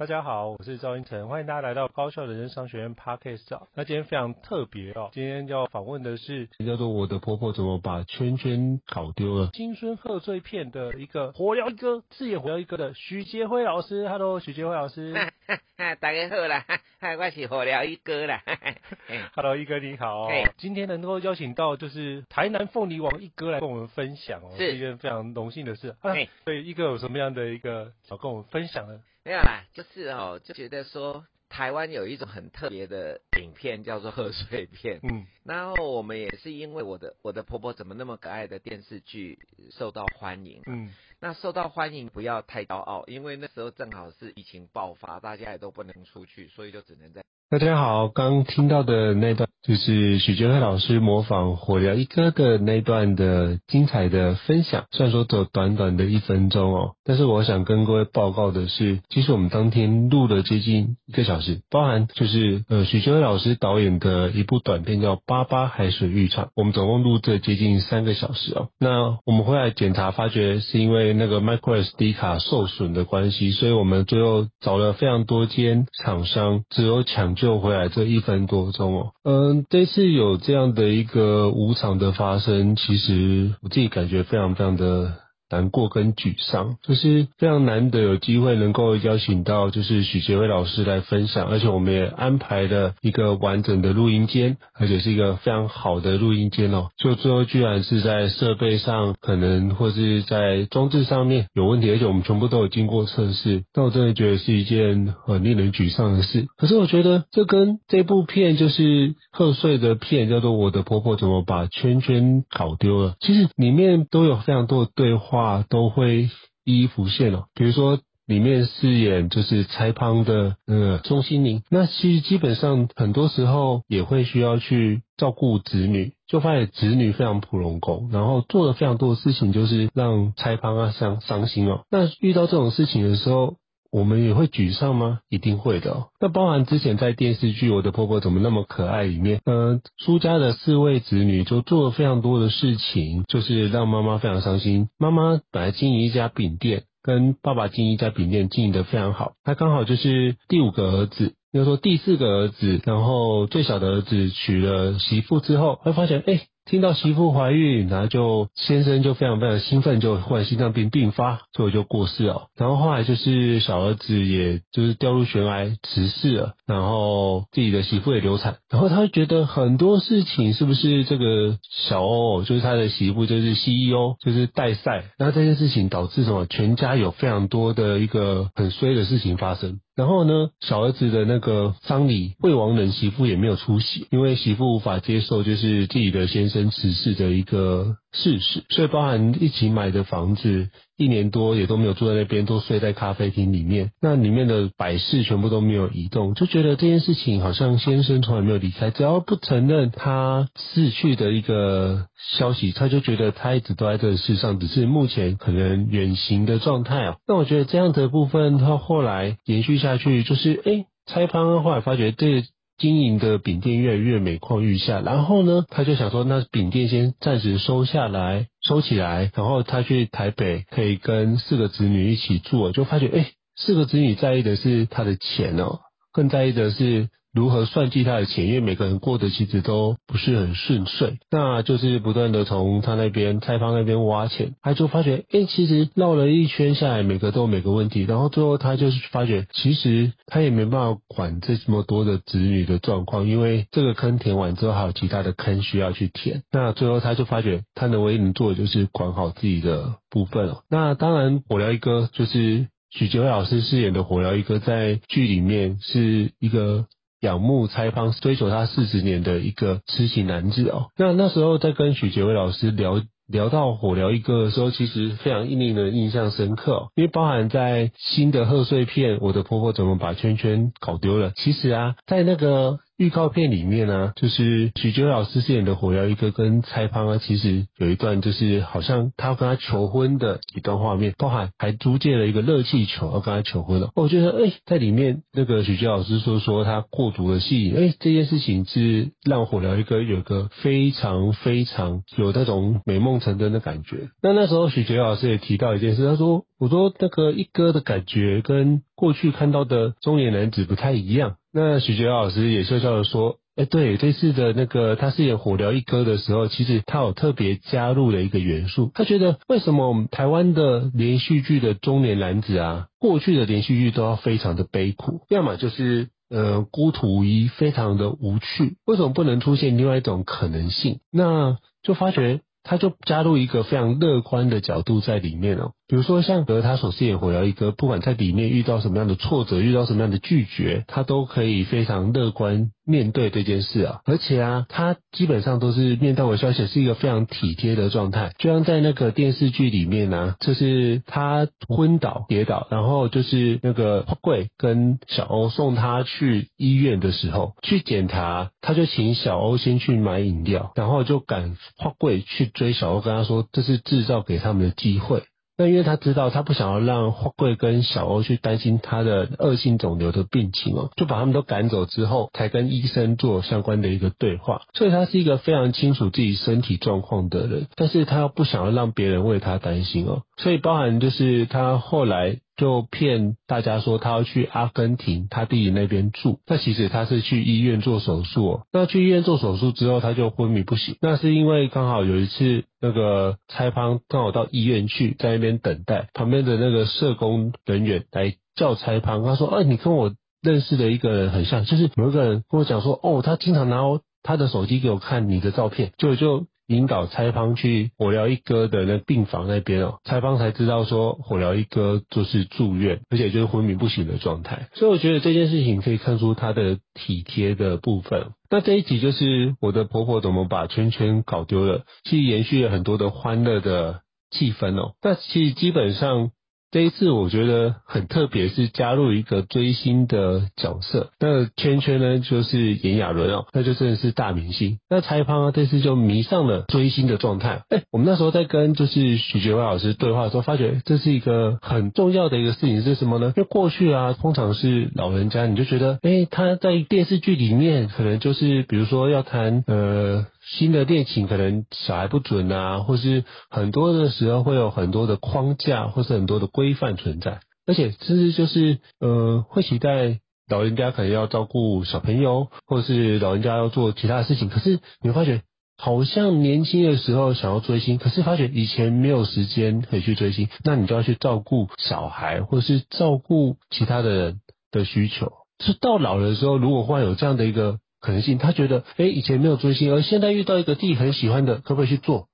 大家好，我是赵英成，欢迎大家来到高效人生商学院 Podcast。那今天非常特别哦，今天要访问的是叫做我的婆婆怎么把圈圈搞丢了，金春贺岁片的一个火燎一哥，饰演火燎一哥的许杰辉老师。Hello，许杰辉老师。大家好啦，我是火燎一哥啦。Hello，一哥你好。今天能够邀请到就是台南凤梨王一哥来跟我们分享哦，是，是一件非常荣幸的事。啊，所以一哥有什么样的一个想跟我们分享呢？没有啦，就是哦，就觉得说台湾有一种很特别的影片叫做贺岁片，嗯，然后我们也是因为我的我的婆婆怎么那么可爱的电视剧受到欢迎，嗯，那受到欢迎不要太骄傲，因为那时候正好是疫情爆发，大家也都不能出去，所以就只能在。大家好，刚听到的那段就是许杰辉老师模仿火疗一哥的那段的精彩的分享。虽然说只有短短的一分钟哦，但是我想跟各位报告的是，其实我们当天录了接近一个小时，包含就是呃许杰辉老师导演的一部短片叫《八八海水浴场》，我们总共录这接近三个小时哦。那我们回来检查发觉是因为那个 microSD 卡受损的关系，所以我们最后找了非常多间厂商，只有抢。就回来这一分多钟哦，嗯，这次有这样的一个无常的发生，其实我自己感觉非常非常的。难过跟沮丧，就是非常难得有机会能够邀请到就是许杰辉老师来分享，而且我们也安排了一个完整的录音间，而且是一个非常好的录音间哦。就最后居然是在设备上可能或是在装置上面有问题，而且我们全部都有经过测试，但我真的觉得是一件很令人沮丧的事。可是我觉得这跟这部片就是贺岁的片叫做《我的婆婆怎么把圈圈搞丢了》，其实里面都有非常多的对话。话都会一一浮现哦，比如说里面饰演就是蔡胖的呃钟欣凌，那其实基本上很多时候也会需要去照顾子女，就发现子女非常普拢拱，然后做了非常多的事情，就是让蔡胖啊伤伤心哦。那遇到这种事情的时候，我们也会沮丧吗？一定会的。那包含之前在电视剧《我的婆婆怎么那么可爱》里面，呃，苏家的四位子女就做了非常多的事情，就是让妈妈非常伤心。妈妈本来经营一家饼店，跟爸爸经营一家饼店经营得非常好。他刚好就是第五个儿子，应该说第四个儿子，然后最小的儿子娶了媳妇之后，会发现，哎。听到媳妇怀孕，然后就先生就非常非常兴奋，就忽然心脏病病发，最后就过世了。然后后来就是小儿子，也就是掉入悬崖辞世了。然后自己的媳妇也流产，然后他觉得很多事情是不是这个小欧，就是他的媳妇，就是 CEO，就是带赛。那这件事情导致什么？全家有非常多的一个很衰的事情发生。然后呢，小儿子的那个丧礼，未亡人媳妇也没有出席，因为媳妇无法接受就是自己的先生辞世的一个事实，所以包含一起买的房子，一年多也都没有住在那边，都睡在咖啡厅里面。那里面的摆饰全部都没有移动，就觉得这件事情好像先生从来没有离开，只要不承认他逝去的一个消息，他就觉得他一直都在这个世上，只是目前可能远行的状态啊。那我觉得这样子的部分，他后来延续下。去就是哎，蔡康后来发觉这经营的饼店越来越每况愈下，然后呢，他就想说，那饼店先暂时收下来，收起来，然后他去台北可以跟四个子女一起住，就发觉哎，四个子女在意的是他的钱哦，更在意的是。如何算计他的钱？因为每个人过得其实都不是很顺遂，那就是不断的从他那边、蔡方那边挖钱，他就发觉，诶、其实绕了一圈下来，每个都有每个问题，然后最后他就是发觉，其实他也没办法管这么多的子女的状况，因为这个坑填完之后，还有其他的坑需要去填。那最后他就发觉，他能唯一能做的就是管好自己的部分了。那当然，火疗一哥就是许杰辉老师饰演的火疗一哥，在剧里面是一个。仰慕蔡方，追求他四十年的一个痴情男子哦。那那时候在跟许杰伟老师聊。聊到火疗一哥的时候，其实非常令人印象深刻，因为包含在新的贺岁片《我的婆婆怎么把圈圈搞丢了》，其实啊，在那个。预告片里面呢、啊，就是许杰老师饰演的火疗一哥跟蔡滂啊，其实有一段就是好像他要跟他求婚的一段画面，包含还租借了一个热气球要跟他求婚了。我觉得哎、在里面那个许杰老师说说他过足了戏，哎、这件事情是让火疗一哥有个非常非常有那种美梦成真的感觉。那那时候许杰老师也提到一件事，他说：“我说那个一哥的感觉跟过去看到的中年男子不太一样。”那许杰老师也笑笑的说：“哎，对，这次的那个他饰演火疗一哥的时候，其实他有特别加入了一个元素。他觉得为什么我们台湾的连续剧的中年男子啊，过去的连续剧都要非常的悲苦，要么就是呃孤独无依，非常的无趣。为什么不能出现另外一种可能性？那就发觉。”他就加入一个非常乐观的角度在里面哦，比如说像和他所饰演火疗一哥，不管在里面遇到什么样的挫折，遇到什么样的拒绝，他都可以非常乐观面对这件事啊。而且啊，他基本上都是面带微笑，而且是一个非常体贴的状态。就像在那个电视剧里面呢、啊，就是他昏倒跌倒，然后就是那个花贵跟小欧送他去医院的时候去检查，他就请小欧先去买饮料，然后就赶花贵去。追小欧跟他说，这是制造给他们的机会。但因为他知道他不想要让花贵跟小欧去担心他的恶性肿瘤的病情哦，就把他们都赶走之后，才跟医生做相关的一个对话。所以他是一个非常清楚自己身体状况的人，但是他又不想要让别人为他担心哦。所以包含就是他后来就骗大家说他要去阿根廷他弟弟那边住，那其实他是去医院做手术哦。那去医院做手术之后，他就昏迷不醒。那是因为刚好有一次。那个蔡滂刚好到医院去，在那边等待，旁边的那个社工人员来叫蔡滂，他说：“哎，你跟我认识的一个人很像，就是有一个人跟我讲说，哦，他经常拿他的手机给我看你的照片，就就引导蔡方去火疗一哥的那病房那边哦，蔡方才知道说火疗一哥就是住院，而且就是昏迷不醒的状态，所以我觉得这件事情可以看出他的体贴的部分。”那这一集就是我的婆婆怎么把圈圈搞丢了，其实延续了很多的欢乐的气氛哦。那其实基本上。这一次我觉得很特别，是加入一个追星的角色。那圈圈呢，就是炎亚纶哦，那就真的是大明星。那蔡滂啊，这次就迷上了追星的状态。哎，我们那时候在跟就是许杰辉老师对话的时候，发觉这是一个很重要的一个事情是什么呢？因为过去啊，通常是老人家，你就觉得，哎，他在电视剧里面可能就是，比如说要谈呃。新的恋情可能小孩不准啊，或是很多的时候会有很多的框架，或是很多的规范存在，而且甚至就是呃会期待老人家可能要照顾小朋友，或者是老人家要做其他的事情。可是你会发觉，好像年轻的时候想要追星，可是发觉以前没有时间可以去追星，那你就要去照顾小孩，或者是照顾其他的人的需求。是到老的时候，如果忽然有这样的一个。可能性，他觉得，哎，以前没有追星，而现在遇到一个自己很喜欢的，可不可以去做？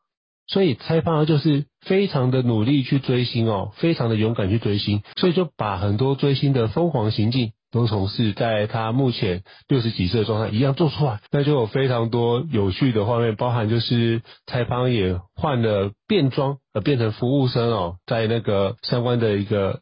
所以蔡滂就是非常的努力去追星哦，非常的勇敢去追星，所以就把很多追星的疯狂行径都从事在他目前六十几岁的状态一样做出来，那就有非常多有趣的画面，包含就是蔡滂也换了便装，呃，变成服务生哦，在那个相关的一个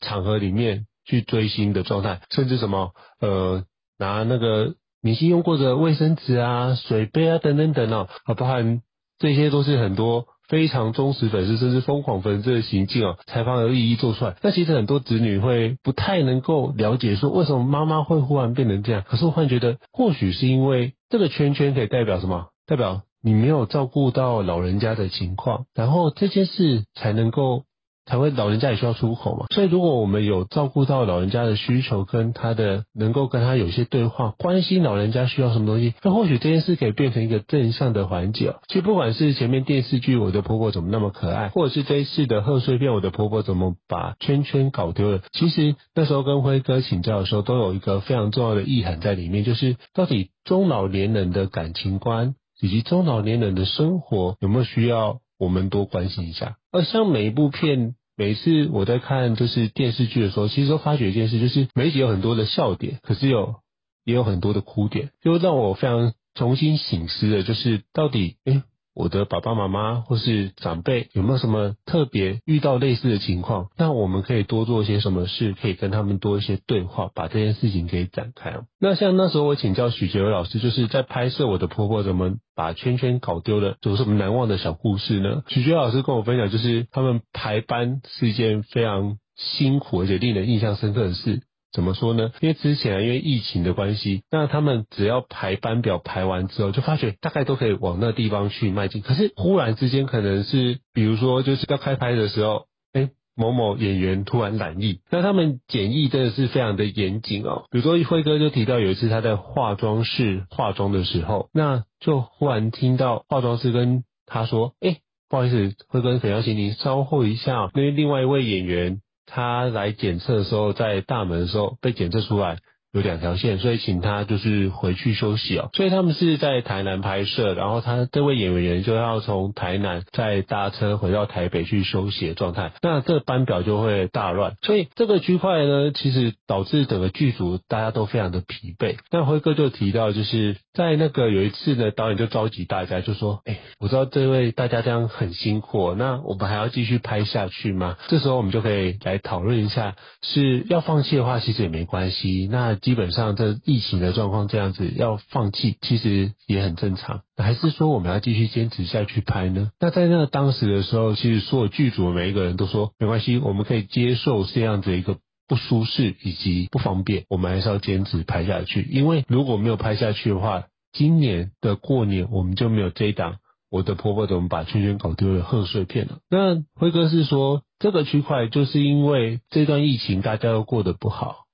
场合里面去追星的状态，甚至什么，呃，拿那个。明星用过的卫生纸啊、水杯啊等等等哦，啊，包含这些都是很多非常忠实粉丝甚至疯狂粉丝的行径啊，采访而一一做出来。那其实很多子女会不太能够了解说，为什么妈妈会忽然变成这样？可是我忽然觉得，或许是因为这个圈圈可以代表什么？代表你没有照顾到老人家的情况，然后这件事才能够。才会老人家也需要出口嘛，所以如果我们有照顾到老人家的需求，跟他的能够跟他有些对话，关心老人家需要什么东西，那或许这件事可以变成一个正向的环节。其实不管是前面电视剧《我的婆婆怎么那么可爱》，或者是这一次的贺岁片《我的婆婆怎么把圈圈搞丢了》，其实那时候跟辉哥请教的时候，都有一个非常重要的意涵在里面，就是到底中老年人的感情观以及中老年人的生活有没有需要我们多关心一下。而像每一部片。每次我在看就是电视剧的时候，其实都发觉一件事，就是每一集有很多的笑点，可是有也有很多的哭点，就让我非常重新醒思的，就是到底，诶我的爸爸妈妈或是长辈有没有什么特别遇到类似的情况？那我们可以多做些什么事，可以跟他们多一些对话，把这件事情给展开。那像那时候我请教许杰伟老师，就是在拍摄我的婆婆怎么把圈圈搞丢了，有什么难忘的小故事呢？许杰老师跟我分享，就是他们排班是一件非常辛苦而且令人印象深刻的事。怎么说呢？因为之前，因为疫情的关系，那他们只要排班表排完之后，就发觉大概都可以往那地方去迈进。可是忽然之间，可能是比如说就是要开拍的时候，哎，某某演员突然染疫，那他们检疫真的是非常的严谨哦。比如说辉哥就提到有一次他在化妆室化妆的时候，那就忽然听到化妆师跟他说：“哎，不好意思，辉哥可能要请你稍后一下，因为另外一位演员。”他来检测的时候，在大门的时候被检测出来。有两条线，所以请他就是回去休息哦。所以他们是在台南拍摄，然后他这位演员就要从台南再搭车回到台北去休息的状态，那这个班表就会大乱。所以这个区块呢，其实导致整个剧组大家都非常的疲惫。那辉哥就提到，就是在那个有一次呢，导演就召集大家就说：“哎，我知道这位大家这样很辛苦，那我们还要继续拍下去吗？”这时候我们就可以来讨论一下，是要放弃的话，其实也没关系。那基本上，这疫情的状况这样子要放弃，其实也很正常。还是说我们要继续坚持下去拍呢？那在那当时的时候，其实所有剧组的每一个人都说没关系，我们可以接受这样子一个不舒适以及不方便，我们还是要坚持拍下去。因为如果没有拍下去的话，今年的过年我们就没有这一档。我的婆婆怎么把圈圈搞丢了贺岁片了？那辉哥是说，这个区块就是因为这段疫情大家都过得不好。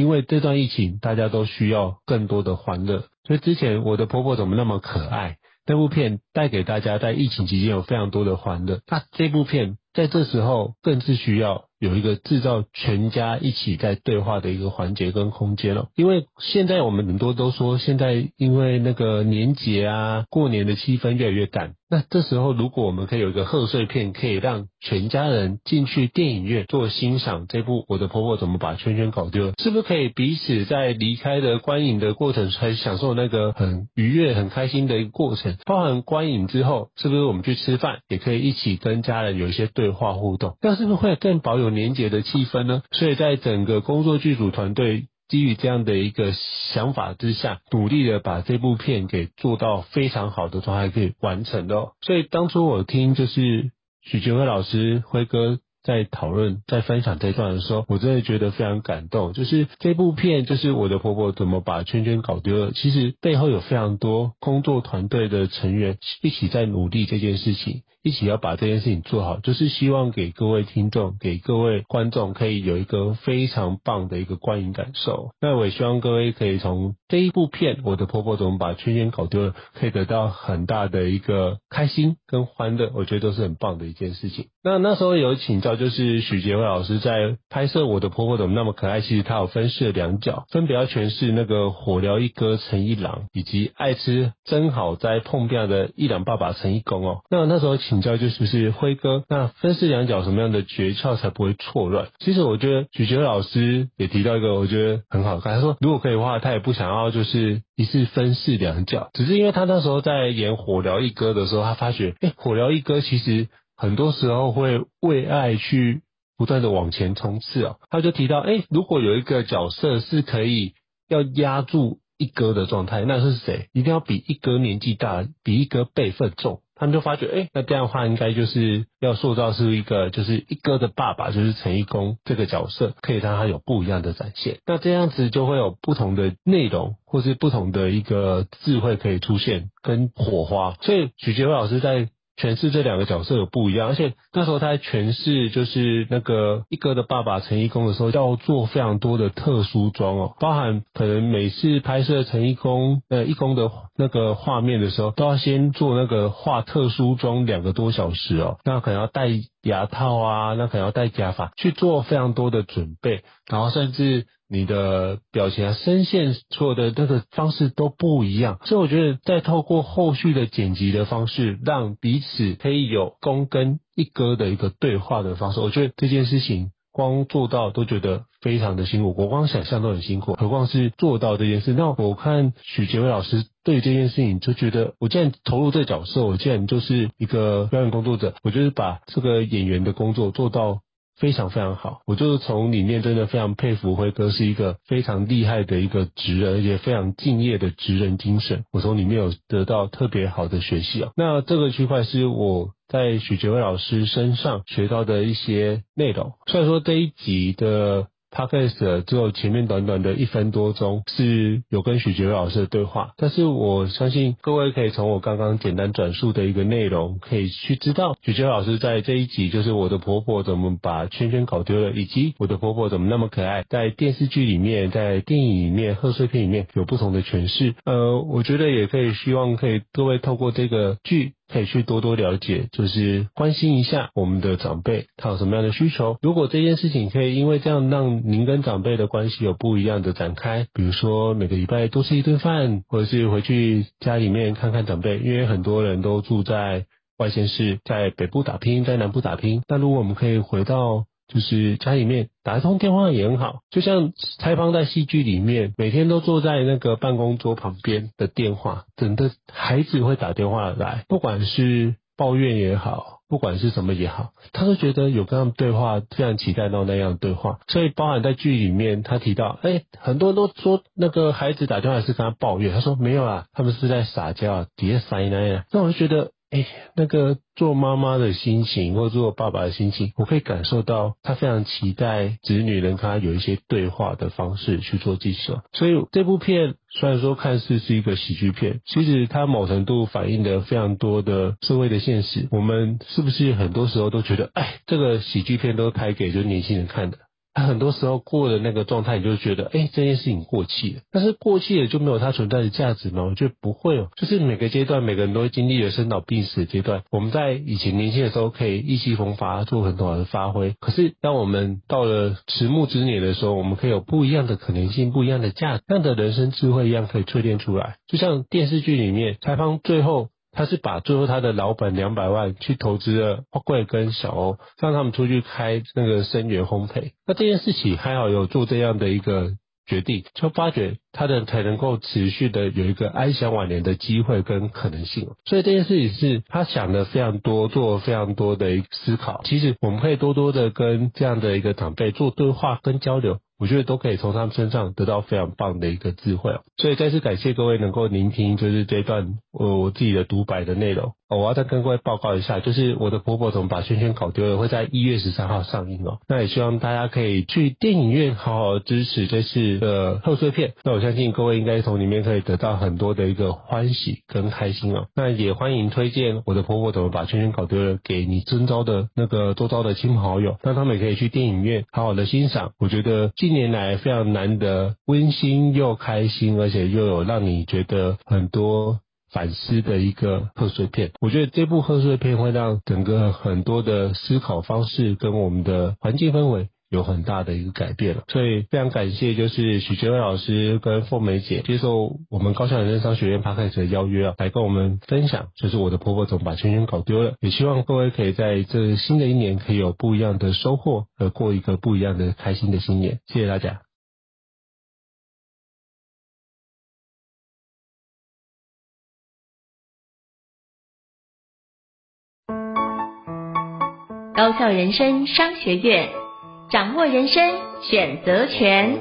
因为这段疫情，大家都需要更多的欢乐，所以之前我的婆婆怎么那么可爱？那部片带给大家在疫情期间有非常多的欢乐，那这部片在这时候更是需要有一个制造全家一起在对话的一个环节跟空间了。因为现在我们很多都说，现在因为那个年节啊，过年的气氛越来越淡。那这时候，如果我们可以有一个贺岁片，可以让全家人进去电影院做欣赏这部《我的婆婆怎么把圈圈搞丢了》，是不是可以彼此在离开的观影的过程，还享受那个很愉悦、很开心的一个过程？包含观影之后，是不是我们去吃饭，也可以一起跟家人有一些对话互动？那是不是会更保有年节的气氛呢？所以在整个工作剧组团队。基于这样的一个想法之下，努力的把这部片给做到非常好的状态，可以完成的哦。所以当初我听就是许杰辉老师辉哥在讨论、在分享这段的时候，我真的觉得非常感动。就是这部片，就是我的婆婆怎么把圈圈搞丢了，其实背后有非常多工作团队的成员一起在努力这件事情。一起要把这件事情做好，就是希望给各位听众、给各位观众可以有一个非常棒的一个观影感受。那我也希望各位可以从这一部片《我的婆婆怎么把圈圈搞丢了》，可以得到很大的一个开心跟欢乐，我觉得都是很棒的一件事情。那那时候有请教，就是许杰辉老师在拍摄《我的婆婆怎么那么可爱》，其实他有分饰两角，分别要诠释那个火疗一哥陈一郎，以及爱吃真好在碰壁的一郎爸爸陈一公哦。那那时候。请教就是不是辉哥，那分饰两角什么样的诀窍才不会错乱？其实我觉得许杰老师也提到一个，我觉得很好看。他说如果可以的话，他也不想要就是一次分饰两角，只是因为他那时候在演火疗一哥的时候，他发觉，哎，火疗一哥其实很多时候会为爱去不断的往前冲刺哦。他就提到，哎，如果有一个角色是可以要压住一哥的状态，那是谁？一定要比一哥年纪大，比一哥辈分重。他们就发觉，哎、那这样的话，应该就是要塑造是一个，就是一哥的爸爸，就是陈一公这个角色，可以让他有不一样的展现。那这样子就会有不同的内容，或是不同的一个智慧可以出现，跟火花。所以许杰辉老师在。诠释这两个角色有不一样，而且那时候他在诠释就是那个一哥的爸爸陈一公的时候，要做非常多的特殊妆哦，包含可能每次拍摄陈一公呃一公的那个画面的时候，都要先做那个画特殊妆两个多小时哦，那可能要戴牙套啊，那可能要戴假发去做非常多的准备，然后甚至。你的表情啊，声线所有的那个方式都不一样，所以我觉得在透过后续的剪辑的方式，让彼此可以有公跟一哥的一个对话的方式，我觉得这件事情光做到都觉得非常的辛苦，我光想象都很辛苦，何况是做到这件事。那我看许杰伟老师对这件事情就觉得，我既然投入这角色，我既然就是一个表演工作者，我就是把这个演员的工作做到。非常非常好，我就是从里面真的非常佩服辉哥是一个非常厉害的一个职人，而且非常敬业的职人精神。我从里面有得到特别好的学习啊。那这个区块是我在许杰威老师身上学到的一些内容。虽然说这一集的。Podcast 只有前面短短的一分多钟是有跟许杰辉老师的对话，但是我相信各位可以从我刚刚简单转述的一个内容，可以去知道许杰辉老师在这一集就是我的婆婆怎么把圈圈搞丢了，以及我的婆婆怎么那么可爱，在电视剧里面、在电影里面、贺岁片里面有不同的诠释。呃，我觉得也可以希望可以各位透过这个剧。可以去多多了解，就是关心一下我们的长辈，他有什么样的需求。如果这件事情可以因为这样让您跟长辈的关系有不一样的展开，比如说每个礼拜多吃一顿饭，或者是回去家里面看看长辈，因为很多人都住在外县市，在北部打拼，在南部打拼。那如果我们可以回到就是家里面打一通电话也很好，就像蔡康在戏剧里面每天都坐在那个办公桌旁边的电话，等的孩子会打电话来，不管是抱怨也好，不管是什么也好，他都觉得有跟他们对话，非常期待到那样的对话。所以包含在剧里面，他提到，哎、很多人都说那个孩子打电话是跟他抱怨，他说没有啊，他们是在撒娇，底下塞奶呀。那我就觉得。哎，那个做妈妈的心情，或者做爸爸的心情，我可以感受到他非常期待子女能跟他有一些对话的方式去做记录。所以这部片虽然说看似是一个喜剧片，其实它某程度反映了非常多的社会的现实。我们是不是很多时候都觉得，哎，这个喜剧片都拍给就是年轻人看的？他很多时候过的那个状态，你就觉得，哎、这件事情过气了。但是过气了就没有它存在的价值吗？我觉得不会哦。就是每个阶段，每个人都会经历了生老病死的阶段。我们在以前年轻的时候可以意气风发，做很多好的发挥。可是当我们到了迟暮之年的时候，我们可以有不一样的可能性，不一样的价值，这样的人生智慧一样可以淬炼出来。就像电视剧里面，采访最后。他是把最后他的老本两百万去投资了花贵跟小欧，让他们出去开那个生源烘焙。那这件事情还好有做这样的一个决定，就发觉他的才能够持续的有一个安享晚年的机会跟可能性。所以这件事情是他想的非常多，做了非常多的一个思考。其实我们可以多多的跟这样的一个长辈做对话跟交流。我觉得都可以从他们身上得到非常棒的一个智慧哦，所以再次感谢各位能够聆听，就是这段我我自己的独白的内容。我要再跟各位报告一下，就是我的婆婆怎么把圈圈搞丢了，会在一月十三号上映哦。那也希望大家可以去电影院好好支持这次的贺岁片。那我相信各位应该从里面可以得到很多的一个欢喜跟开心哦。那也欢迎推荐我的婆婆怎么把圈圈搞丢了给你周遭的那个周遭的亲朋好友，让他们也可以去电影院好好的欣赏。我觉得近年来非常难得温馨又开心，而且又有让你觉得很多。反思的一个贺岁片，我觉得这部贺岁片会让整个很多的思考方式跟我们的环境氛围有很大的一个改变了，所以非常感谢就是许杰辉老师跟凤梅姐接受我们高校人生商学院 Podcast 的邀约啊，来跟我们分享，就是我的婆婆怎么把圈圈搞丢了，也希望各位可以在这新的一年可以有不一样的收获和过一个不一样的开心的新年，谢谢大家。高校人生商学院，掌握人生选择权。